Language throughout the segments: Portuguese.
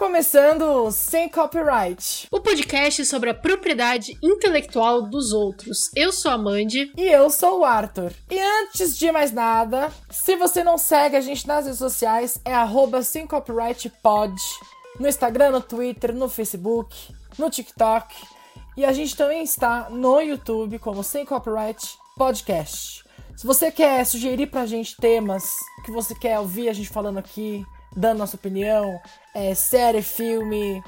começando Sem Copyright. O podcast sobre a propriedade intelectual dos outros. Eu sou a Mandy. E eu sou o Arthur. E antes de mais nada, se você não segue a gente nas redes sociais, é arroba Sem Copyright Pod. No Instagram, no Twitter, no Facebook, no TikTok. E a gente também está no YouTube como Sem Copyright Podcast. Se você quer sugerir pra gente temas que você quer ouvir a gente falando aqui, dando nossa opinião, é, série, filme,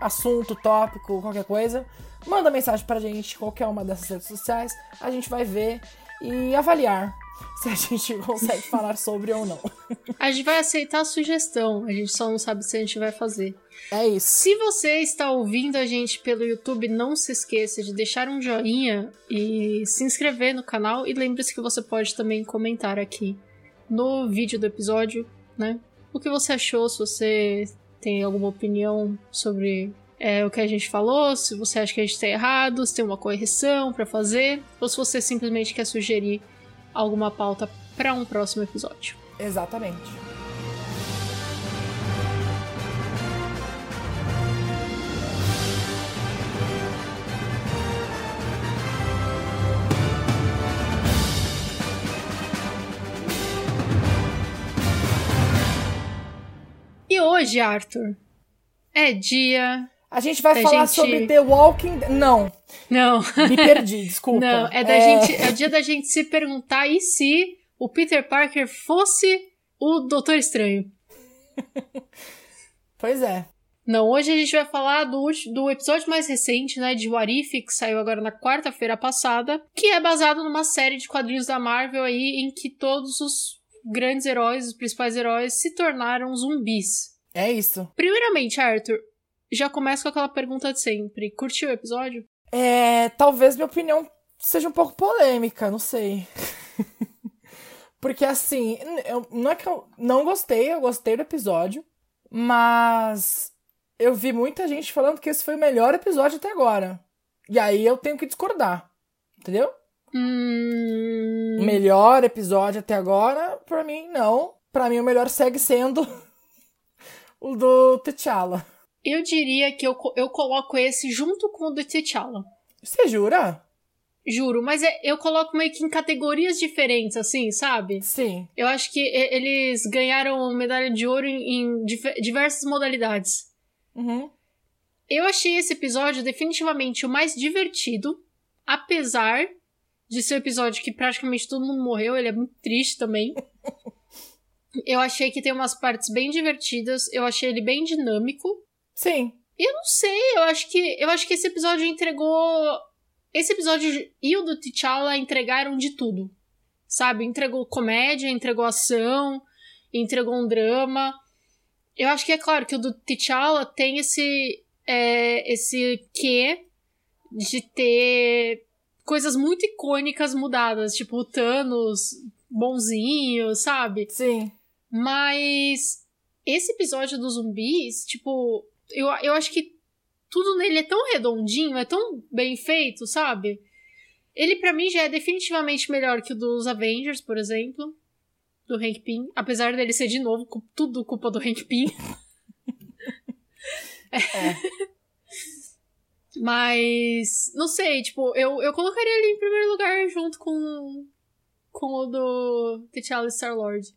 assunto, tópico, qualquer coisa, manda mensagem pra gente, qualquer uma dessas redes sociais, a gente vai ver e avaliar se a gente consegue falar sobre ou não. A gente vai aceitar a sugestão, a gente só não sabe se a gente vai fazer. É isso. Se você está ouvindo a gente pelo YouTube, não se esqueça de deixar um joinha e se inscrever no canal. E lembre-se que você pode também comentar aqui no vídeo do episódio, né? O que você achou, se você tem alguma opinião sobre é, o que a gente falou, se você acha que a gente está errado, se tem uma correção para fazer, ou se você simplesmente quer sugerir alguma pauta para um próximo episódio. Exatamente. Hoje, Arthur, é dia. A gente vai falar gente- sobre The Walking Dead. Não, Não. me perdi, desculpa. Não, é, da Gente, é o dia da gente se perguntar e se o Peter Parker fosse o Doutor Estranho. Pois é. Não, hoje a gente vai falar do, do episódio mais recente, né, de What If, que saiu agora na quarta-feira passada, que é baseado numa série de quadrinhos da Marvel aí, em que todos os grandes heróis, os principais heróis, se tornaram zumbis. É isso. Primeiramente, Arthur, já começa com aquela pergunta de sempre. Curtiu o episódio? É, talvez minha opinião seja um pouco polêmica, não sei. Porque assim, eu- não é que eu não gostei, eu gostei do episódio, mas eu vi muita gente falando que esse foi o melhor episódio até agora. E aí eu tenho que discordar. Entendeu? Hum... Melhor episódio até agora, pra mim, não. Pra mim, o melhor segue sendo o do T'Challa. Eu diria que eu, eu coloco esse junto com o do T'Challa. Você jura? Juro, mas é- eu coloco meio que em categorias diferentes, assim, sabe? Sim. Eu acho que eles ganharam medalha de ouro em, em diversas modalidades. Uhum. Eu achei esse episódio definitivamente o mais divertido, apesar de ser um episódio que praticamente todo mundo morreu, ele é muito triste também. Eu achei que tem umas partes bem divertidas, eu achei ele bem dinâmico. Sim. Eu não sei, eu acho que eu acho que esse episódio entregou esse episódio e o do T'Challa entregaram de tudo. Sabe? Entregou comédia, entregou ação, entregou um drama. Eu acho que é claro que o do T'Challa tem esse é, esse quê de ter coisas muito icônicas mudadas, tipo o Thanos bonzinho, sabe? Sim. Mas esse episódio dos zumbis, tipo, eu, eu acho que tudo nele é tão redondinho, é tão bem feito, sabe? Ele pra mim já é definitivamente melhor que o dos Avengers, por exemplo, do Hank Pym, apesar dele ser de novo tudo culpa do Hank Pym. Mas não sei, tipo, eu, eu colocaria ele em primeiro lugar junto com com o do T'Challa Star-Lord.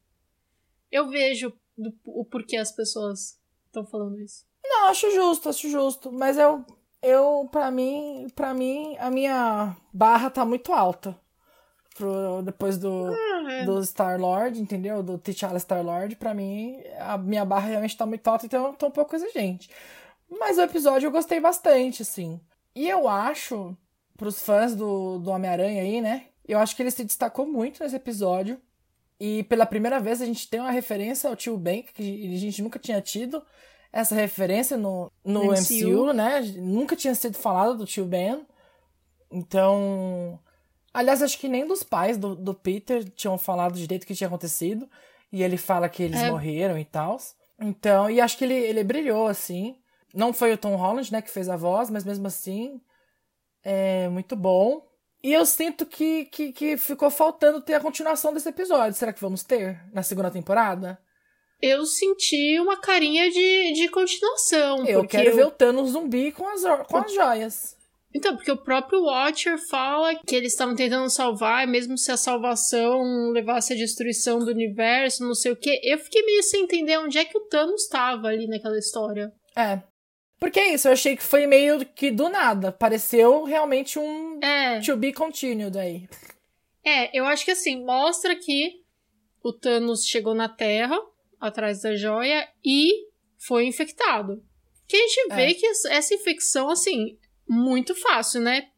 Eu vejo do- o porquê as pessoas estão falando isso. Não, acho justo, acho justo. Mas eu, eu pra mim, para mim, a minha barra tá muito alta. Pro, depois do, é. do Star-Lord, entendeu? Do T'Challa Star-Lord, pra mim, a minha barra realmente tá muito alta, então eu tô um pouco exigente. Mas o episódio eu gostei bastante, assim. E eu acho, pros fãs do, do Homem-Aranha aí, né? Eu acho que ele se destacou muito nesse episódio. E pela primeira vez a gente tem uma referência ao tio Ben, que a gente nunca tinha tido essa referência no, no No MCU. MCU. né? Nunca tinha sido falado do tio Ben. Então. Aliás, acho que nem dos pais do, do Peter tinham falado direito o que tinha acontecido. E ele fala que eles É. morreram e tal. Então, e acho que ele, ele brilhou, assim. Não foi o Tom Holland, né, que fez a voz, mas mesmo assim, é muito bom. E eu sinto que, que, que ficou faltando ter a continuação desse episódio. Será que vamos ter na segunda temporada? eu senti uma carinha de, de continuação. Eu porque quero eu- ver o Thanos zumbi com as, com as joias. Então, porque o próprio Watcher fala que eles estavam tentando salvar, mesmo se a salvação levasse à destruição do universo, não sei o quê. Eu fiquei meio sem entender onde é que o Thanos estava ali naquela história. É. Porque é isso, eu achei que foi meio que do nada. Pareceu realmente um É, to be continued aí. é, eu acho que assim, mostra que o Thanos chegou na Terra, atrás da joia, e foi infectado. Que a gente vê É. que essa infecção, assim, muito fácil, né?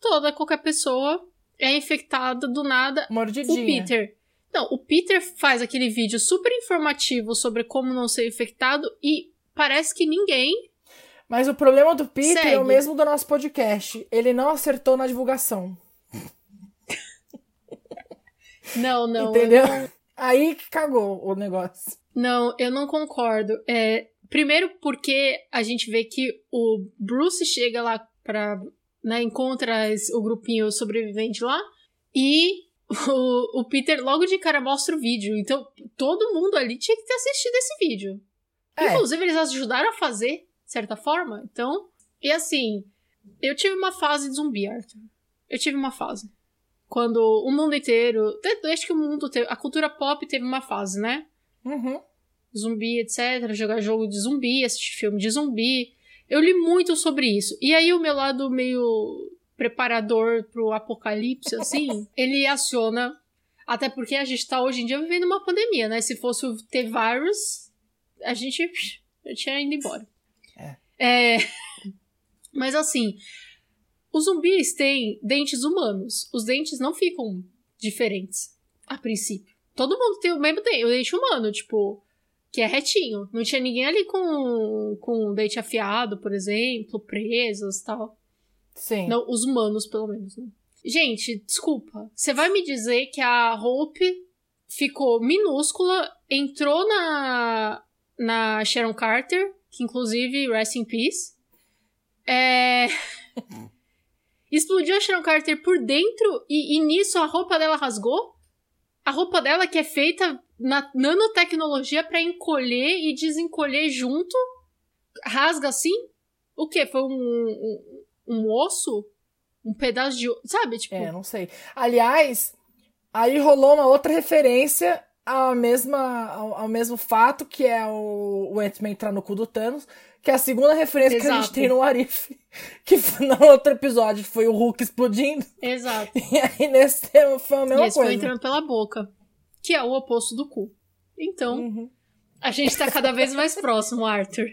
Toda, qualquer pessoa é infectada do nada O Mordidinha. Peter. Não, o Peter faz aquele vídeo super informativo sobre como não ser infectado e parece que ninguém. Mas o problema do Peter é o Segue. mesmo do nosso podcast. Ele não acertou na divulgação. Não, não. entendeu? eu não- Aí que cagou o negócio. Não, eu não concordo. É, primeiro porque a gente vê que o Bruce chega lá pra. Né, encontra o grupinho sobrevivente lá e o, o Peter logo de cara mostra o vídeo. Então todo mundo ali tinha que ter assistido esse vídeo. É. Inclusive, eles ajudaram a fazer, certa forma. Então, e assim, eu tive uma fase de zumbi, Arthur. Eu tive uma fase. Quando o mundo inteiro. Acho que o mundo teve. A cultura pop teve uma fase, né? Uhum. Zumbi, etc. Jogar jogo de zumbi, assistir filme de zumbi. Eu li muito sobre isso. E aí, o meu lado meio preparador pro apocalipse, assim, ele aciona. Até porque a gente tá hoje em dia vivendo uma pandemia, né? Se fosse o T-Virus, a gente eu tinha ido embora. É. Mas assim, os zumbis têm dentes humanos. Os dentes não ficam diferentes a princípio. Todo mundo tem o mesmo dente, o dente humano, tipo, que é retinho. Não tinha ninguém ali com, com o dente afiado, por exemplo, presos e tal. Sim. Não, os humanos, pelo menos, né? Gente, desculpa. Você vai me dizer que a Hope ficou minúscula, entrou na, na Sharon Carter, que inclusive, rest in peace. É... Explodiu a Sharon Carter por dentro e, e nisso a roupa dela rasgou? A roupa dela que é feita na nanotecnologia pra encolher e desencolher junto, rasga assim? O quê? Foi um, um, um osso? Um pedaço de. Sabe? Tipo. É, não sei. Aliás, aí rolou uma outra referência à mesma, ao, ao mesmo fato que é o, o Ant-Man entrar no cu do Thanos, que é a segunda referência que a gente Exato. tem no Arif, que foi no outro episódio foi o Hulk explodindo, Exato. e aí nesse tema foi a mesma e esse foi coisa. entrando pela boca. Que é o oposto do cu. Então, Uhum. a gente tá cada vez mais próximo, Arthur.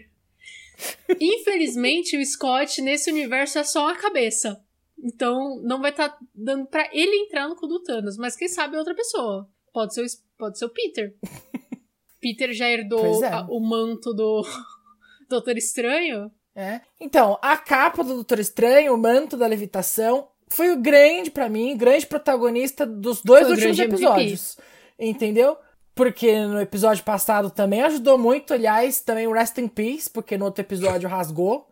Infelizmente, o Scott nesse universo é só uma cabeça. Então, não vai estar dando pra ele entrar no cu do Thanos. Mas quem sabe outra pessoa. Pode ser o, pode ser o Peter. Peter já herdou é. a- o manto do Doutor Estranho. É. Então, a capa do Doutor Estranho, o manto da levitação, foi o grande, pra mim, grande protagonista dos dois Foi últimos grande MVP. episódios. Entendeu? Porque no episódio passado também ajudou muito, aliás, também o Rest in Peace, porque no outro episódio rasgou.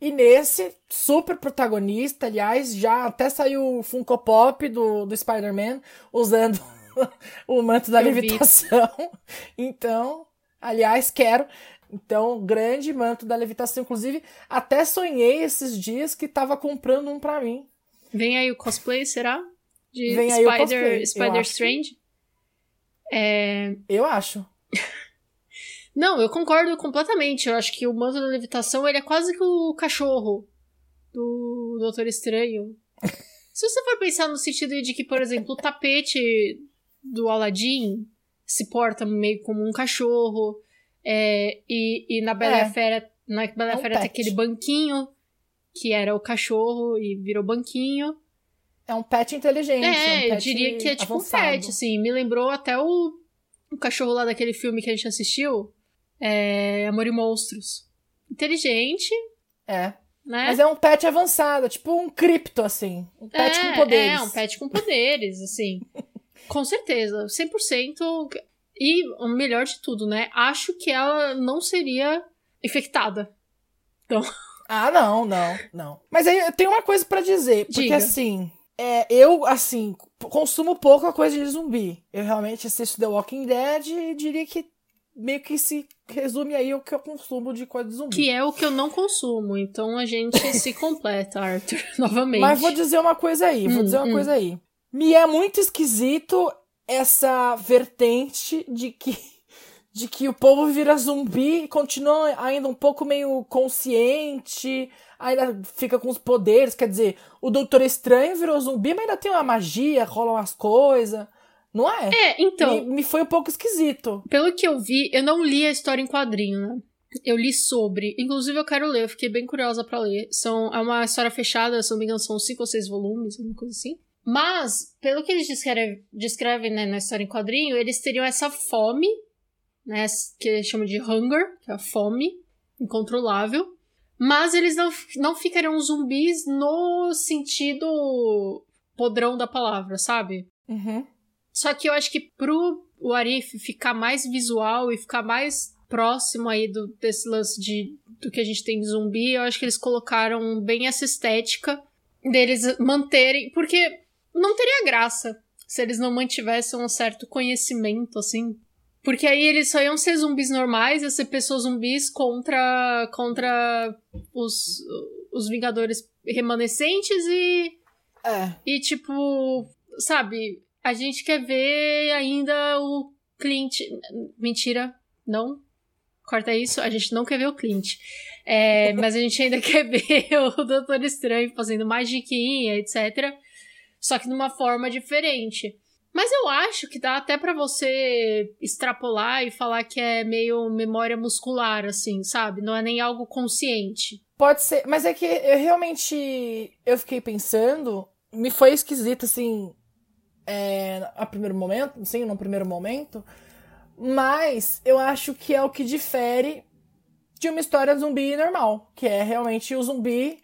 E nesse, super protagonista, aliás, já até saiu o Funko Pop do, do Spider-Man usando o manto da Eu vi. levitação. Então, aliás, quero. Então, grande manto da levitação. Inclusive, até sonhei esses dias que tava comprando um pra mim. Vem aí o cosplay, será? De Vem aí o Spider, cosplay, Spider. Strange? É, Eu acho. Não, eu concordo completamente. Eu acho que o manto da levitação ele é quase que o cachorro do Doutor Estranho. Se você for pensar no sentido de que, por exemplo, o tapete do Aladdin se porta meio como um cachorro, é, e, e na Bela É. Fera, na Bela É um Fera tem pet. aquele banquinho que era o cachorro e virou banquinho. É um pet inteligente. É, um eu pet diria que é tipo avançado. um pet, assim. Me lembrou até o, o cachorro lá daquele filme que a gente assistiu. É, Amor e Monstros. Inteligente, É. né? Mas é um pet avançado, tipo um cripto, assim. Um pet é, com poderes. É, um pet com poderes, assim. com certeza, 100%. E o melhor de tudo, né? Acho que ela não seria infectada. Ah, não, não, não. Mas aí eu tenho uma coisa pra dizer, porque Diga. assim, é, eu, assim, consumo pouco a coisa de zumbi. Eu realmente assisto The Walking Dead e diria que meio que se resume aí o que eu consumo de coisa de zumbi. Que é o que eu não consumo. Então a gente se completa, Arthur, novamente. Mas vou dizer uma coisa aí, vou Hum, dizer uma hum. coisa aí. Me é muito esquisito essa vertente de que de que o povo vira zumbi e continua ainda um pouco meio consciente, ainda fica com os poderes, quer dizer, o Doutor Estranho virou zumbi, mas ainda tem uma magia, rolam as coisas, não é? É, então, me, me foi um pouco esquisito. pelo que eu vi, eu não li a história em quadrinho, né? Eu li sobre. Inclusive, eu quero ler, eu fiquei bem curiosa pra ler. São, é uma história fechada, se não me engano, são cinco ou seis volumes, alguma coisa assim. Mas, pelo que eles descrevem, descrevem né, na história em quadrinho, eles teriam essa fome, né? Que eles chamam de hunger, que é a fome incontrolável. Mas eles não, não ficariam zumbis no sentido podrão da palavra, sabe? Uhum. Só que eu acho que pro Arif ficar mais visual e ficar mais próximo aí do, desse lance de, do que a gente tem de zumbi, eu acho que eles colocaram bem essa estética deles manterem. Porque não teria graça se eles não mantivessem um certo conhecimento, assim. Porque aí eles só iam ser zumbis normais, ia ser pessoas zumbis contra, contra os, os Vingadores remanescentes e É. e, tipo, sabe, a gente quer ver ainda o Clint. Mentira, não. Corta isso, a gente não quer ver o Clint. É, mas a gente ainda quer ver o Doutor Estranho fazendo magiquinha, etc. Só que de uma forma diferente. Mas eu acho que dá até pra você extrapolar e falar que é meio memória muscular, assim, sabe? Não é nem algo consciente. Pode ser, mas é que eu realmente eu fiquei pensando, me foi esquisito assim, é, a primeiro momento, sim, no primeiro momento, mas eu acho que é o que difere de uma história zumbi normal, que é realmente o zumbi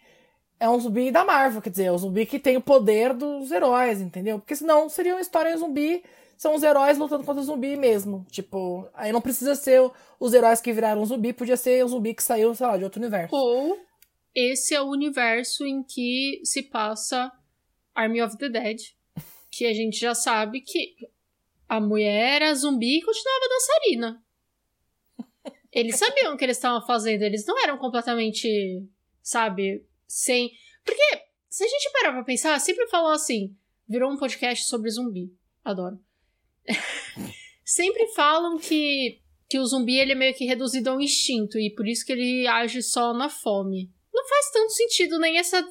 é um zumbi da Marvel, quer dizer, é o zumbi que tem o poder dos heróis, entendeu? Porque senão seria uma história em zumbi, são os heróis lutando contra o zumbi mesmo. Tipo, aí não precisa ser os heróis que viraram zumbi, podia ser o zumbi que saiu, sei lá, de outro universo. Ou esse é o universo em que se passa Army of the Dead. Que a gente já sabe que a mulher era zumbi e continuava dançarina. Eles sabiam o que eles estavam fazendo, eles não eram completamente, sabe, sem. Porque, se a gente parar pra pensar, sempre falou assim: virou um podcast sobre zumbi. Adoro. sempre falam que, que o zumbi ele é meio que reduzido ao instinto e por isso que ele age só na fome. Não faz tanto sentido nem essa,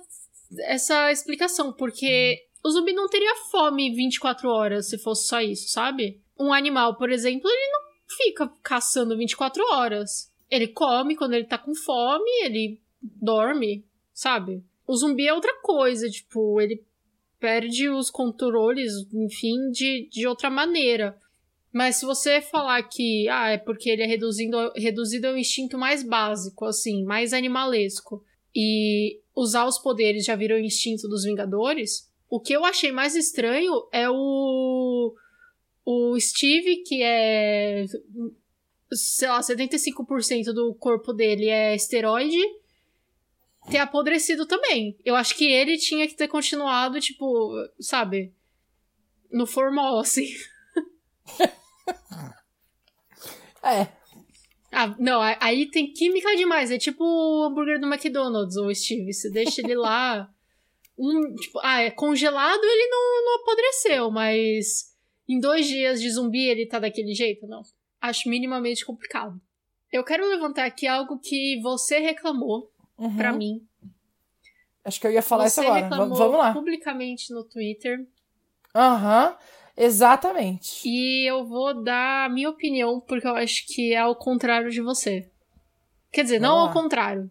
essa explicação, porque o zumbi não teria fome 24 horas se fosse só isso, sabe? Um animal, por exemplo, ele não fica caçando 24 horas. Ele come quando ele tá com fome, ele dorme, sabe? O zumbi é outra coisa, tipo, ele perde os controles, enfim, de, de outra maneira. Mas se você falar que, ah, é porque ele é reduzindo, reduzido ao instinto mais básico, assim, mais animalesco, e usar os poderes já virou instinto dos Vingadores, o que eu achei mais estranho é o. O Steve, que é. Sei lá, 75% do corpo dele é esteroide, ter apodrecido também. Eu acho que ele tinha que ter continuado, tipo, sabe? No formal, assim. É, Ah, não, aí tem química demais. É tipo o hambúrguer do McDonald's, o Steve. Você deixa ele lá. Um, tipo, ah, é congelado, ele não, não apodreceu, mas em dois dias de zumbi ele tá daquele jeito? Não. Acho minimamente complicado. Eu quero levantar aqui algo que você reclamou uhum. pra mim. Acho que eu ia falar você isso agora. reclamou Vamos lá. publicamente no Twitter. Aham, exatamente. E eu vou dar a minha opinião, porque eu acho que é ao contrário de você. Quer dizer, não ao contrário.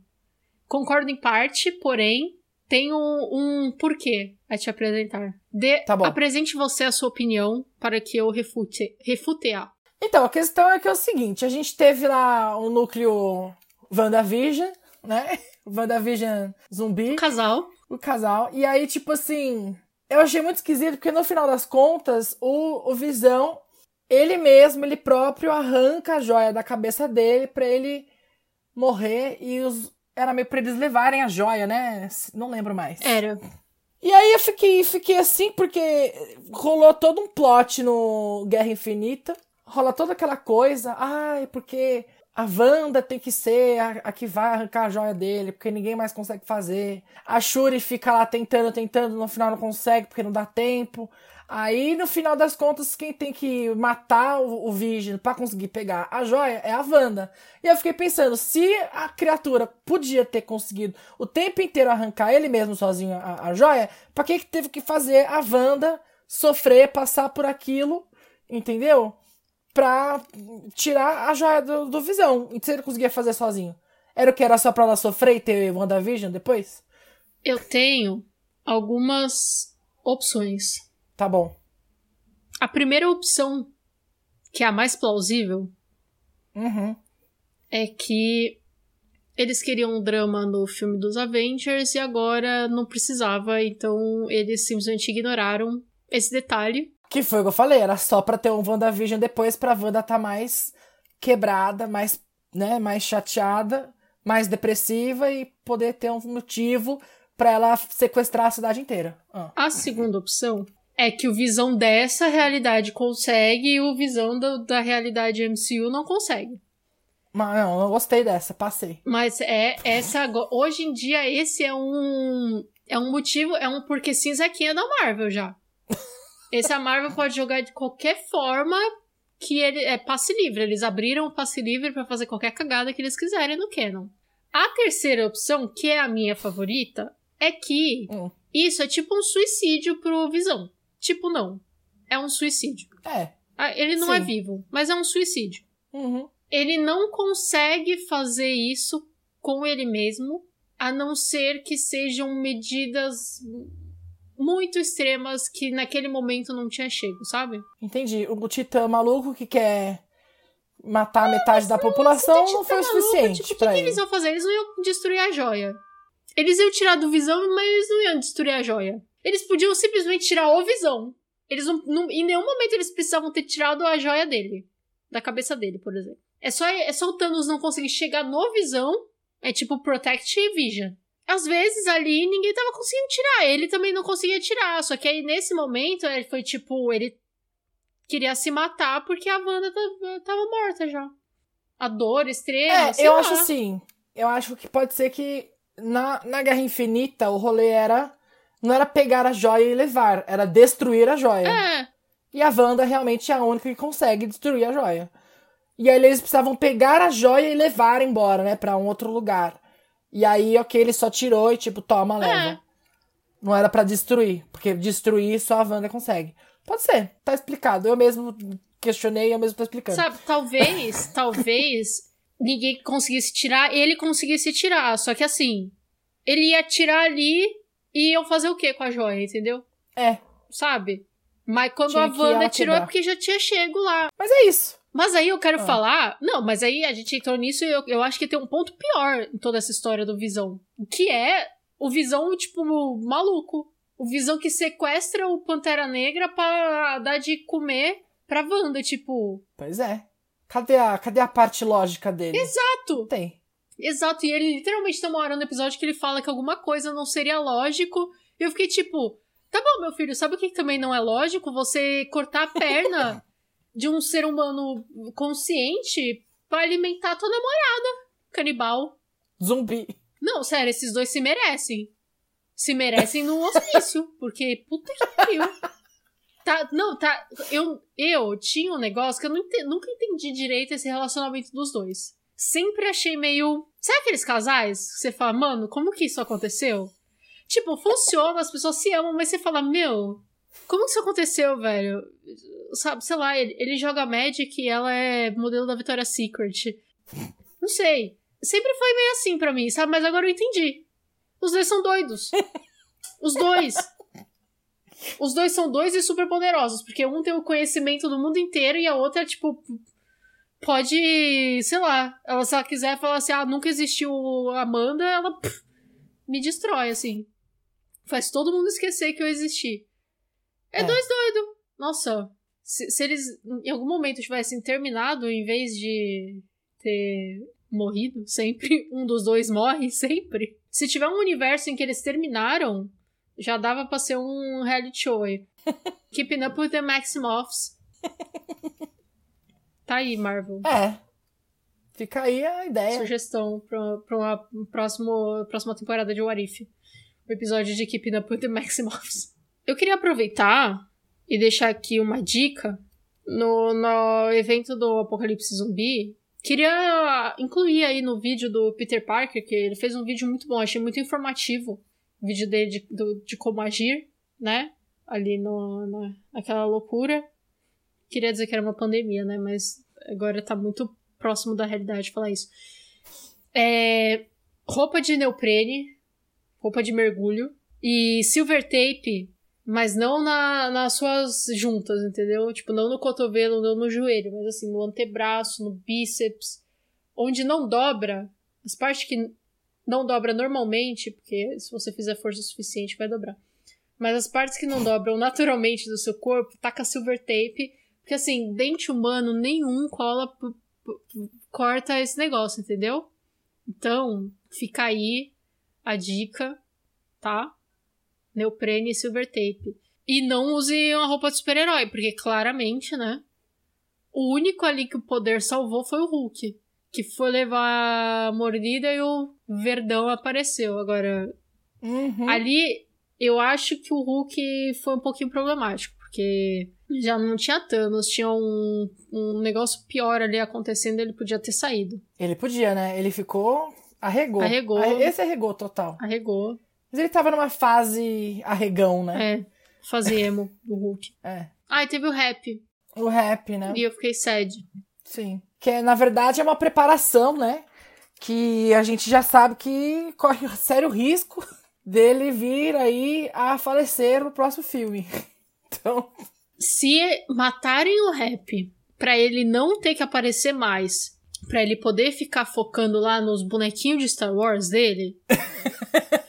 Concordo em parte, porém, tenho um, porquê a te apresentar. Dê- Tá. Apresente você a sua opinião para que eu refute, refute-a. Então, a questão é que é o seguinte: a gente teve lá o núcleo WandaVision, né? WandaVision zumbi, Casal. o casal. E aí, tipo assim, eu achei muito esquisito, porque no final das contas, o, o Visão, ele mesmo, ele próprio arranca a joia da cabeça dele pra ele morrer e os. Era meio pra eles levarem a joia, né? Não lembro mais. Era. E aí eu fiquei, fiquei assim, porque rolou todo um plot no Guerra Infinita. rola toda aquela coisa, ai, porque a Wanda tem que ser a, a, que vai arrancar a joia dele, porque ninguém mais consegue fazer. A Shuri fica lá tentando, tentando, no final não consegue porque não dá tempo. Aí, no final das contas, quem tem que matar o, o Vision para conseguir pegar a joia é a Wanda. E eu fiquei pensando, se a criatura podia ter conseguido o tempo inteiro arrancar ele mesmo sozinho a, a joia, pra que, que teve que fazer a Wanda sofrer, passar por aquilo, entendeu? Pra tirar a joia do, do Visão. E se ele conseguia fazer sozinho? Era o que? Era só pra ela sofrer e ter WandaVision depois? Eu tenho algumas opções. Tá bom. A primeira opção, que é a mais plausível, uhum. é que eles queriam um drama no filme dos Avengers e agora não precisava, então eles simplesmente ignoraram esse detalhe. Que foi o que eu falei, era só pra ter um WandaVision depois pra Wanda tá mais quebrada, mais, né, mais chateada, mais depressiva e poder ter um motivo para ela sequestrar a cidade inteira. Ah. A segunda opção é que o Visão dessa realidade consegue e o Visão do, da realidade MCU não consegue. Mas não, eu gostei dessa, passei. Mas é essa hoje em dia esse é um é um motivo, é um porque cinza aqui é da Marvel já. Esse a Marvel pode jogar de qualquer forma que ele é passe livre. Eles abriram o passe livre para fazer qualquer cagada que eles quiserem no canon. A terceira opção, que é a minha favorita, é que hum. isso é tipo um suicídio pro Visão. Tipo, não. É um suicídio. É. Ah, ele não é Sim. é vivo, mas é um suicídio. Uhum. Ele não consegue fazer isso com ele mesmo, a não ser que sejam medidas muito extremas que naquele momento não tinha chego, sabe? Entendi. O titã maluco que quer matar metade da população não foi o suficiente. Tipo, o que, que, eles iam fazer? Eles não iam destruir a joia. Eles iam tirar do visão, mas eles não iam destruir a joia. Eles podiam simplesmente tirar o Visão. Eles não, não, em nenhum momento eles precisavam ter tirado a joia dele. Da cabeça dele, por exemplo. É só, é só o Thanos não conseguir chegar no Visão. É tipo Protect e Vision. Às vezes ali ninguém tava conseguindo tirar. Ele também não conseguia tirar. Só que aí nesse momento ele foi tipo. Ele queria se matar porque a Wanda tava morta já. A dor extrema. É, eu lá. acho assim. Eu acho que pode ser que na, na Guerra Infinita o rolê era não era pegar a joia e levar, era destruir a joia. É. E a Wanda realmente é a única que consegue destruir a joia. E aí eles precisavam pegar a joia e levar embora, né, para um outro lugar. E aí, ok, ele só tirou e tipo, toma, leva. É. Não era para destruir, porque destruir só a Wanda consegue. Pode ser, tá explicado. Eu mesmo questionei, eu mesmo tô explicando. Sabe, talvez, talvez ninguém conseguisse tirar, ele conseguisse tirar, só que assim, ele ia tirar ali e iam fazer o que com a joia, entendeu? É. Sabe? Mas quando tinha a Wanda tirou é porque já tinha chego lá. Mas é isso. Mas aí eu quero ah. falar. Não, mas aí a gente entrou nisso e eu, eu acho que tem um ponto pior em toda essa história do Visão. Que é o Visão, tipo, maluco. O Visão que sequestra o Pantera Negra pra dar de comer pra Wanda, tipo. Pois é. Cadê a, cadê a parte lógica dele? Exato! Tem. Exato, e ele literalmente tem uma hora no episódio que ele fala que alguma coisa não seria lógico. E eu fiquei tipo, tá bom, meu filho, sabe o que também não é lógico? Você cortar a perna de um ser humano consciente para alimentar tua namorada, canibal. Zumbi. Não, sério, esses dois se merecem. Se merecem no hospício, porque puta que pariu. Tá, não, tá. Eu, eu tinha um negócio que eu nunca entendi direito esse relacionamento dos dois sempre achei meio. Sabe aqueles casais que você fala, mano, como que isso aconteceu? Tipo, funciona, as pessoas se amam, mas você fala, meu, como isso aconteceu, velho? Sabe, sei lá, ele, ele joga Magic e ela é modelo da Victoria's Secret. Não sei. Sempre foi meio assim para mim, sabe? Mas agora eu entendi. Os dois são doidos. Os dois. Os dois são dois e super poderosos, porque um tem o conhecimento do mundo inteiro e a outra, tipo, pode, sei lá, ela, se ela quiser falar assim, ah, nunca existiu Amanda, ela pff, me destrói, assim. Faz todo mundo esquecer que eu existi. É, é. dois doido. Nossa, se, se, eles em algum momento tivessem terminado, em vez de ter morrido sempre, um dos dois morre sempre. Se tiver um universo em que eles terminaram, já dava pra ser um reality show aí. Keeping Up with the Maximoffs. Tá aí, Marvel. É. Fica aí a ideia. Sugestão pra, pra uma próximo, próxima temporada de What If. O episódio de Keeping Up with the Maximoffs. Eu queria aproveitar e deixar aqui uma dica. No, no evento do Apocalipse Zumbi, queria incluir aí no vídeo do Peter Parker, que ele fez um vídeo muito bom, achei muito informativo. O vídeo dele de, do, de como agir, né? Ali no, no, naquela loucura. Queria dizer que era uma pandemia, né? Mas agora tá muito próximo da realidade falar isso. É, roupa de neoprene, roupa de mergulho e silver tape, mas não na, nas suas juntas, entendeu? Tipo, não no cotovelo, não no joelho, mas assim, no antebraço, no bíceps, onde não dobra, as partes que não dobra normalmente, porque se você fizer força suficiente vai dobrar. Mas as partes que não dobram naturalmente do seu corpo, taca silver tape, porque assim, dente humano nenhum cola corta esse negócio, entendeu? Então, fica aí a dica, tá? Neoprene e silver tape. E não use uma roupa de super-herói, porque claramente, né? O único ali que o poder salvou foi o Hulk. Que foi levar a mordida e o Verdão apareceu. Agora, Uhum. ali eu acho que o Hulk foi um pouquinho problemático. Porque já não tinha Thanos, tinha um, um negócio pior ali acontecendo, ele podia ter saído. Ele podia, né? Ele ficou. Arregou. Arregou. Arre- Esse arregou total. Arregou. Mas ele tava numa fase arregão, né? É, fazer emo do Hulk. É. Ah, e teve o rap. O rap, né? E eu fiquei sad. Sim. Que na verdade é uma preparação, né? Que a gente já sabe que corre sério risco dele vir aí a falecer no próximo filme. Então, Se matarem o rap pra ele não ter que aparecer mais, pra ele poder ficar focando lá nos bonequinhos de Star Wars dele.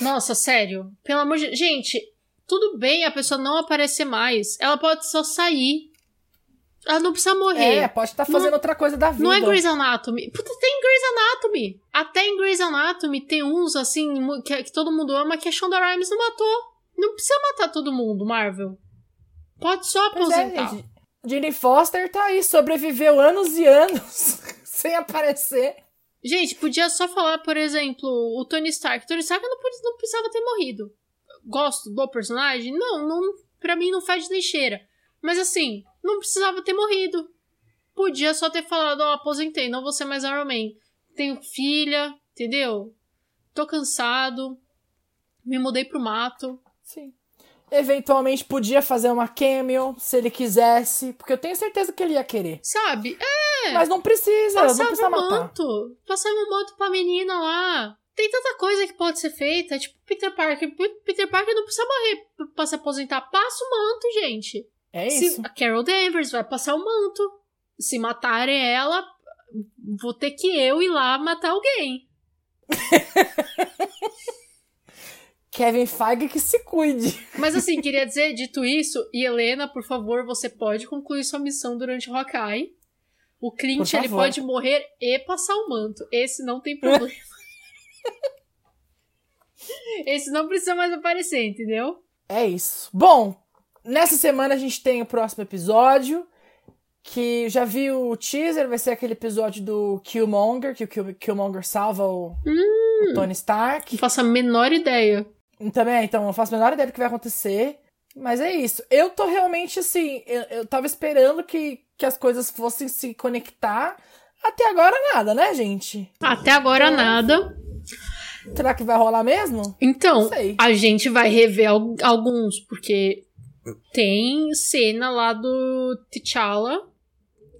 Nossa, sério. Pelo amor de. Gente, tudo bem a pessoa não aparecer mais. Ela pode só sair. Ela não precisa morrer. é, pode estar fazendo outra coisa da vida. Não é Grey's Anatomy. Puta, tem Grey's Anatomy. Até em Grey's Anatomy tem uns, assim, que, que todo mundo ama, que a Shonda Rhimes não matou. Não precisa matar todo mundo, Marvel. Pode só Pois é, aposentar. Jane Foster tá aí, sobreviveu anos e anos sem aparecer. Gente, podia só falar, por exemplo, o Tony Stark. Tony Stark não, não precisava ter morrido. Gosto do personagem? Não, não pra mim não faz cheira. Mas assim, não precisava ter morrido. Podia só ter falado, ó, aposentei, não vou ser mais Iron Man. Tenho filha, entendeu? Tô cansado. Me mudei pro mato. Sim. Eventualmente podia fazer uma cameo, se ele quisesse, porque eu tenho certeza que ele ia querer. Sabe? É, Mas não precisa, não passava precisa o matar. manto. Passava o manto pra menina lá. Tem tanta coisa que pode ser feita. Tipo, Peter Parker. Peter Parker não precisa morrer pra se aposentar. Passa o manto, gente. É Se isso. a Carol Danvers vai passar o manto. Se matarem ela, vou ter que eu ir lá matar alguém. Kevin Feige que se cuide. Mas assim, queria dizer, dito isso, e Helena, por favor, você pode concluir sua missão durante o Hawkeye. O Clint, ele pode morrer e passar o manto. Esse não tem problema. Esse não precisa mais aparecer, entendeu? É isso. Bom, nessa semana a gente tem o próximo episódio. Que já viu o teaser, vai ser aquele episódio do Killmonger, que o Kill- Killmonger salva o, o Tony Stark. Não faço a menor ideia. Também, então, não faço a menor ideia do que vai acontecer. Mas é isso. Eu tô realmente assim. Eu, eu tava esperando que, que as coisas fossem se conectar. Até agora nada, né, gente? Até agora nada. Será que vai rolar mesmo? Então, a gente vai rever al- alguns, porque tem cena lá do T'Challa,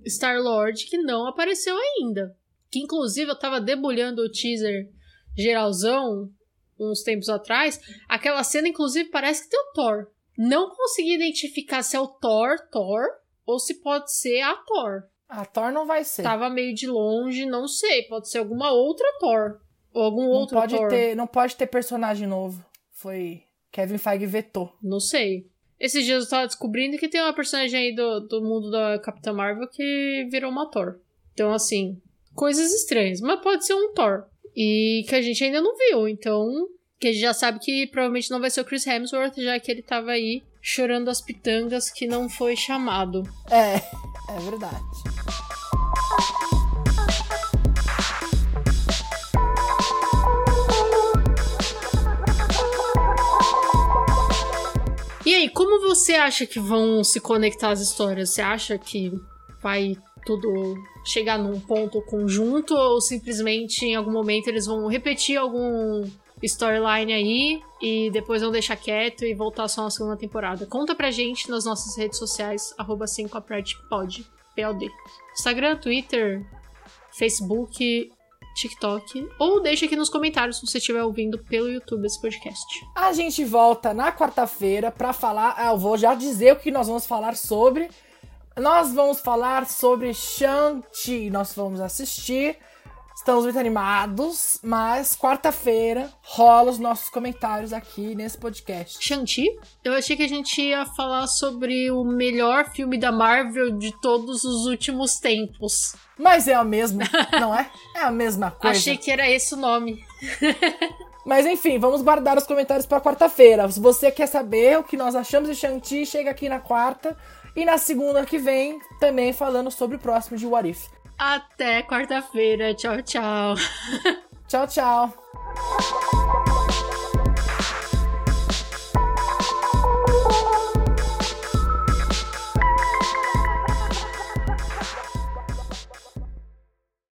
Star-Lord, que não apareceu ainda. Que inclusive eu tava debulhando o teaser geralzão uns tempos atrás. Aquela cena, inclusive, parece que tem o Thor. Não consegui identificar se é o Thor, Thor, ou se pode ser a Thor. A Thor não vai ser. Tava meio de longe, não sei. Pode ser alguma outra Thor. Ou algum não, outro pode Thor. ter, não pode ter personagem novo. Foi. Kevin Feige vetou. Não sei. Esses dias eu tava descobrindo que tem uma personagem aí do, do mundo da Capitã Marvel que virou uma Thor. Então, assim, coisas estranhas. Mas pode ser um Thor. E que a gente ainda não viu. Então, que a gente já sabe que provavelmente não vai ser o Chris Hemsworth, já que ele tava aí chorando as pitangas que não foi chamado. É, é verdade. E aí, como você acha que vão se conectar as histórias? Você acha que vai tudo chegar num ponto conjunto ou simplesmente em algum momento eles vão repetir algum storyline aí e depois vão deixar quieto e voltar só na segunda temporada? Conta pra gente nas nossas redes sociais, arroba 5 PLD. Instagram, Twitter, Facebook, TikTok. Ou deixa aqui nos comentários se você estiver ouvindo pelo YouTube esse podcast. A gente volta na quarta-feira para falar. Ah, eu vou já dizer o que nós vamos falar sobre. Nós vamos falar sobre Shang-Chi. Nós vamos assistir. Estamos muito animados, mas quarta-feira rola os nossos comentários aqui nesse podcast. Shang-Chi? Eu achei que a gente ia falar sobre o melhor filme da Marvel de todos os últimos tempos. Mas é a mesma, não é? É a mesma coisa. Achei que era esse o nome. Mas enfim, vamos guardar os comentários para quarta-feira. Se você quer saber o que nós achamos de Shang-Chi, chega aqui na quarta. E na segunda que vem, também falando sobre o próximo de What If. Até quarta-feira. Tchau, tchau. tchau, tchau.